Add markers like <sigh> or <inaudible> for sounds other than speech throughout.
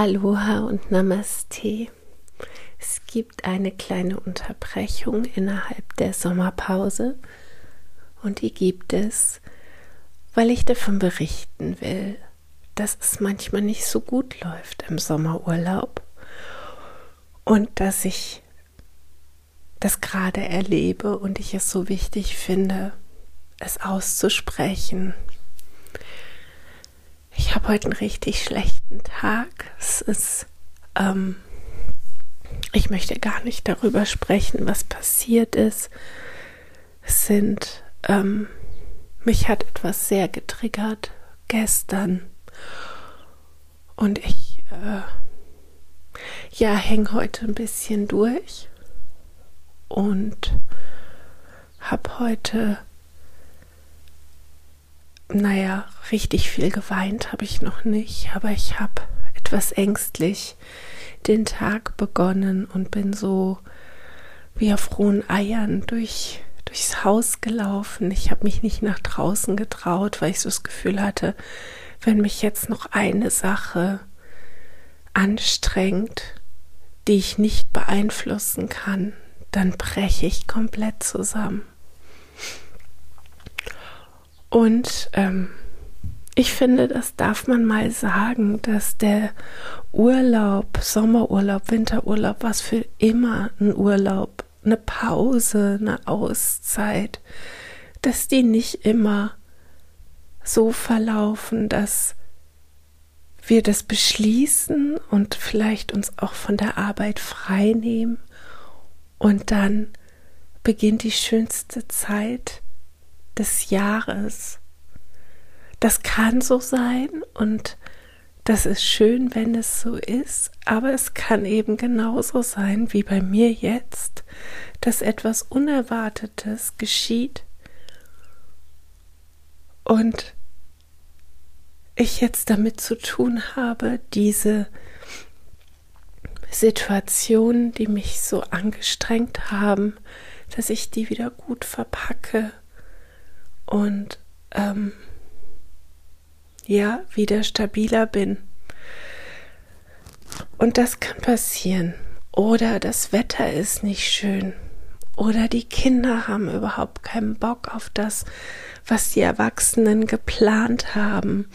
Aloha und Namaste. Es gibt eine kleine Unterbrechung innerhalb der Sommerpause und die gibt es, weil ich davon berichten will, dass es manchmal nicht so gut läuft im Sommerurlaub und dass ich das gerade erlebe und ich es so wichtig finde, es auszusprechen ich habe heute einen richtig schlechten Tag. Es ist, ähm, ich möchte gar nicht darüber sprechen, was passiert ist. Es sind, ähm, mich hat etwas sehr getriggert gestern und ich, äh, ja, hänge heute ein bisschen durch und habe heute naja, richtig viel geweint habe ich noch nicht, aber ich habe etwas ängstlich den Tag begonnen und bin so wie auf frohen Eiern durch, durchs Haus gelaufen. Ich habe mich nicht nach draußen getraut, weil ich so das Gefühl hatte, wenn mich jetzt noch eine Sache anstrengt, die ich nicht beeinflussen kann, dann breche ich komplett zusammen. Und ähm, ich finde, das darf man mal sagen, dass der Urlaub, Sommerurlaub, Winterurlaub, was für immer ein Urlaub, eine Pause, eine Auszeit, dass die nicht immer so verlaufen, dass wir das beschließen und vielleicht uns auch von der Arbeit frei nehmen und dann beginnt die schönste Zeit des Jahres. Das kann so sein und das ist schön, wenn es so ist, aber es kann eben genauso sein wie bei mir jetzt, dass etwas Unerwartetes geschieht und ich jetzt damit zu tun habe, diese Situationen, die mich so angestrengt haben, dass ich die wieder gut verpacke und ähm, ja, wieder stabiler bin. Und das kann passieren. Oder das Wetter ist nicht schön. Oder die Kinder haben überhaupt keinen Bock auf das, was die Erwachsenen geplant haben.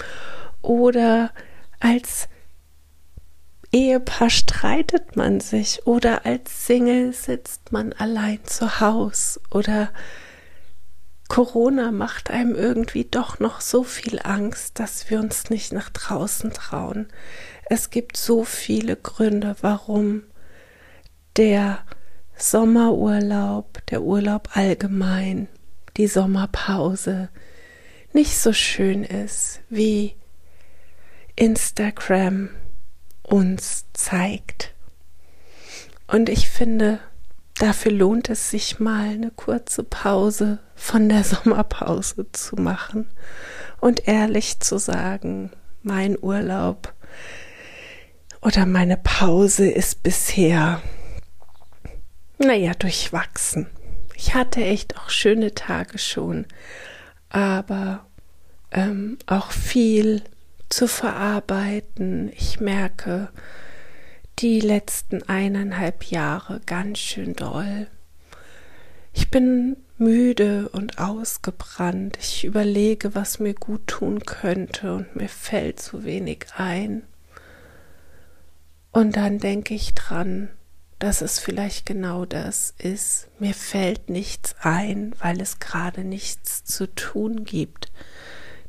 Oder als Ehepaar streitet man sich. Oder als Single sitzt man allein zu Hause. Oder Corona macht einem irgendwie doch noch so viel Angst, dass wir uns nicht nach draußen trauen. Es gibt so viele Gründe, warum der Sommerurlaub, der Urlaub allgemein, die Sommerpause nicht so schön ist, wie Instagram uns zeigt. Und ich finde, dafür lohnt es sich mal eine kurze Pause von der <laughs> Sommerpause zu machen und ehrlich zu sagen, mein Urlaub oder meine Pause ist bisher, naja, durchwachsen. Ich hatte echt auch schöne Tage schon, aber ähm, auch viel zu verarbeiten. Ich merke, die letzten eineinhalb Jahre ganz schön doll. Ich bin müde und ausgebrannt. Ich überlege, was mir gut tun könnte und mir fällt zu wenig ein. Und dann denke ich dran, dass es vielleicht genau das ist. Mir fällt nichts ein, weil es gerade nichts zu tun gibt,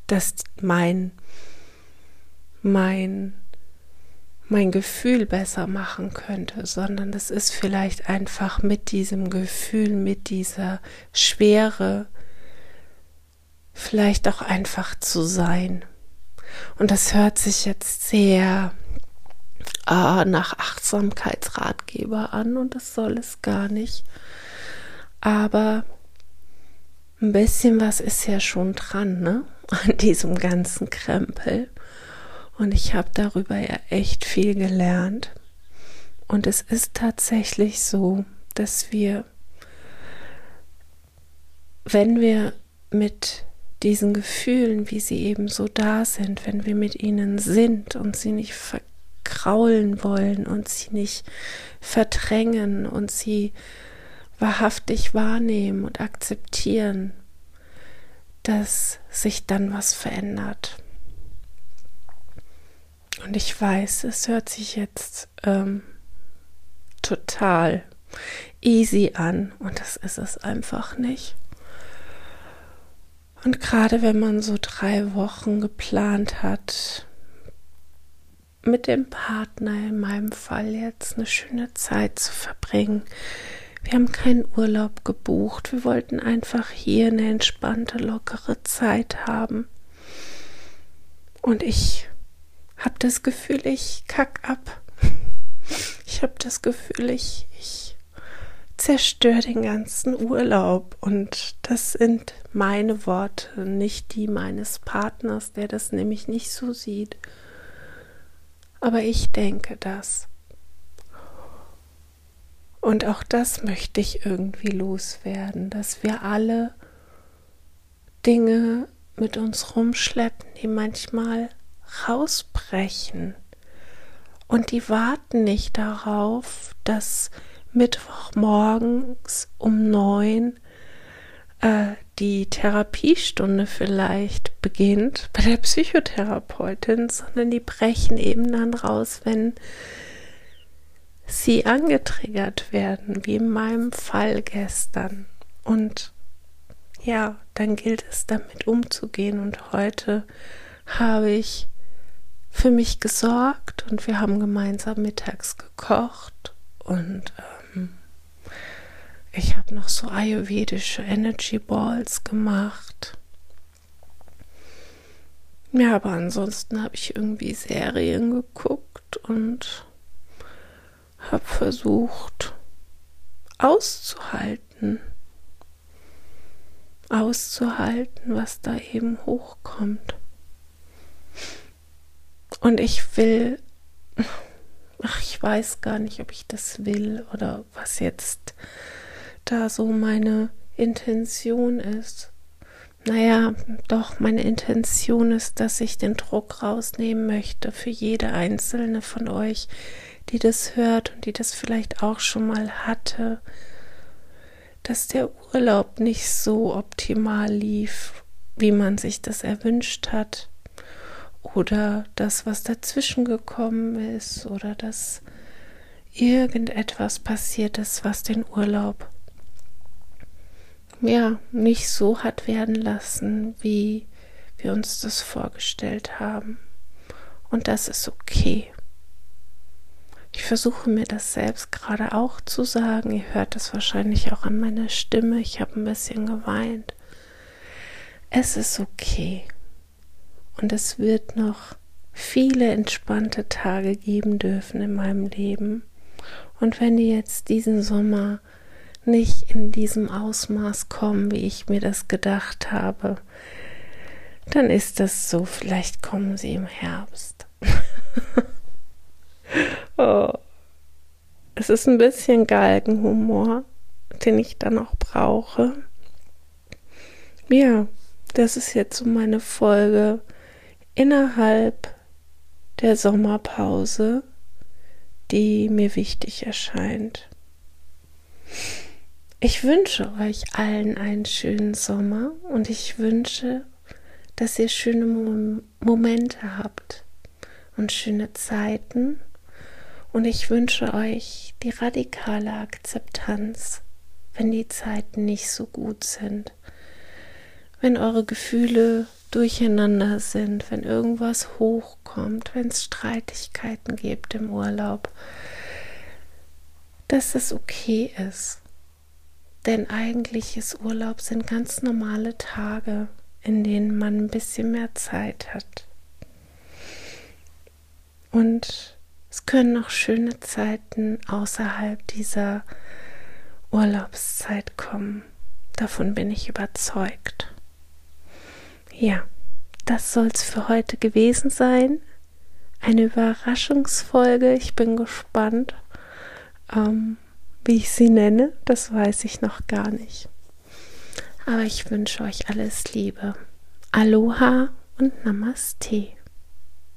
dass mein mein mein Gefühl besser machen könnte, sondern es ist vielleicht einfach mit diesem Gefühl, mit dieser Schwere, vielleicht auch einfach zu sein. Und das hört sich jetzt sehr äh, nach Achtsamkeitsratgeber an und das soll es gar nicht. Aber ein bisschen was ist ja schon dran, ne? <laughs> An diesem ganzen Krempel. Und ich habe darüber ja echt viel gelernt. Und es ist tatsächlich so, dass wir, wenn wir mit diesen Gefühlen, wie sie eben so da sind, wenn wir mit ihnen sind und sie nicht kraulen wollen und sie nicht verdrängen und sie wahrhaftig wahrnehmen und akzeptieren, dass sich dann was verändert. Und ich weiß, es hört sich jetzt ähm, total easy an und das ist es einfach nicht. Und gerade wenn man so drei Wochen geplant hat, mit dem Partner, in meinem Fall jetzt eine schöne Zeit zu verbringen. Wir haben keinen Urlaub gebucht. Wir wollten einfach hier eine entspannte, lockere Zeit haben. Und ich habe das Gefühl, ich kack ab. Ich habe das Gefühl, ich, ich zerstöre den ganzen Urlaub. Und das sind meine Worte, nicht die meines Partners, der das nämlich nicht so sieht. Aber ich denke das. Und auch das möchte ich irgendwie loswerden, dass wir alle Dinge mit uns rumschleppen, die manchmal rausbrechen. Und die warten nicht darauf, dass Mittwochmorgens um neun äh, die Therapiestunde vielleicht beginnt bei der Psychotherapeutin, sondern die brechen eben dann raus, wenn sie angetriggert werden, wie in meinem Fall gestern. Und ja, dann gilt es damit umzugehen. Und heute habe ich für mich gesorgt und wir haben gemeinsam mittags gekocht und ähm, ich habe noch so ayurvedische Energy Balls gemacht. Ja, aber ansonsten habe ich irgendwie Serien geguckt und habe versucht auszuhalten. Auszuhalten, was da eben hochkommt. Und ich will, ach, ich weiß gar nicht, ob ich das will oder was jetzt da so meine Intention ist. Naja, doch, meine Intention ist, dass ich den Druck rausnehmen möchte für jede einzelne von euch, die das hört und die das vielleicht auch schon mal hatte, dass der Urlaub nicht so optimal lief, wie man sich das erwünscht hat, oder das, was dazwischen gekommen ist, oder dass irgendetwas passiert ist, was den Urlaub ja, nicht so hat werden lassen, wie wir uns das vorgestellt haben. Und das ist okay. Ich versuche mir das selbst gerade auch zu sagen. Ihr hört das wahrscheinlich auch an meiner Stimme. Ich habe ein bisschen geweint. Es ist okay. Und es wird noch viele entspannte Tage geben dürfen in meinem Leben. Und wenn ihr jetzt diesen Sommer nicht in diesem Ausmaß kommen, wie ich mir das gedacht habe, dann ist das so. Vielleicht kommen sie im Herbst. <laughs> oh. Es ist ein bisschen Galgenhumor, den ich dann auch brauche. Ja, das ist jetzt so meine Folge innerhalb der Sommerpause, die mir wichtig erscheint. Ich wünsche euch allen einen schönen Sommer und ich wünsche, dass ihr schöne Momente habt und schöne Zeiten. Und ich wünsche euch die radikale Akzeptanz, wenn die Zeiten nicht so gut sind, wenn eure Gefühle durcheinander sind, wenn irgendwas hochkommt, wenn es Streitigkeiten gibt im Urlaub, dass es okay ist denn eigentlich ist Urlaub sind ganz normale Tage, in denen man ein bisschen mehr Zeit hat. Und es können auch schöne Zeiten außerhalb dieser Urlaubszeit kommen. Davon bin ich überzeugt. Ja, das soll es für heute gewesen sein. Eine Überraschungsfolge. Ich bin gespannt. Ähm, wie ich sie nenne, das weiß ich noch gar nicht. Aber ich wünsche euch alles Liebe. Aloha und Namaste.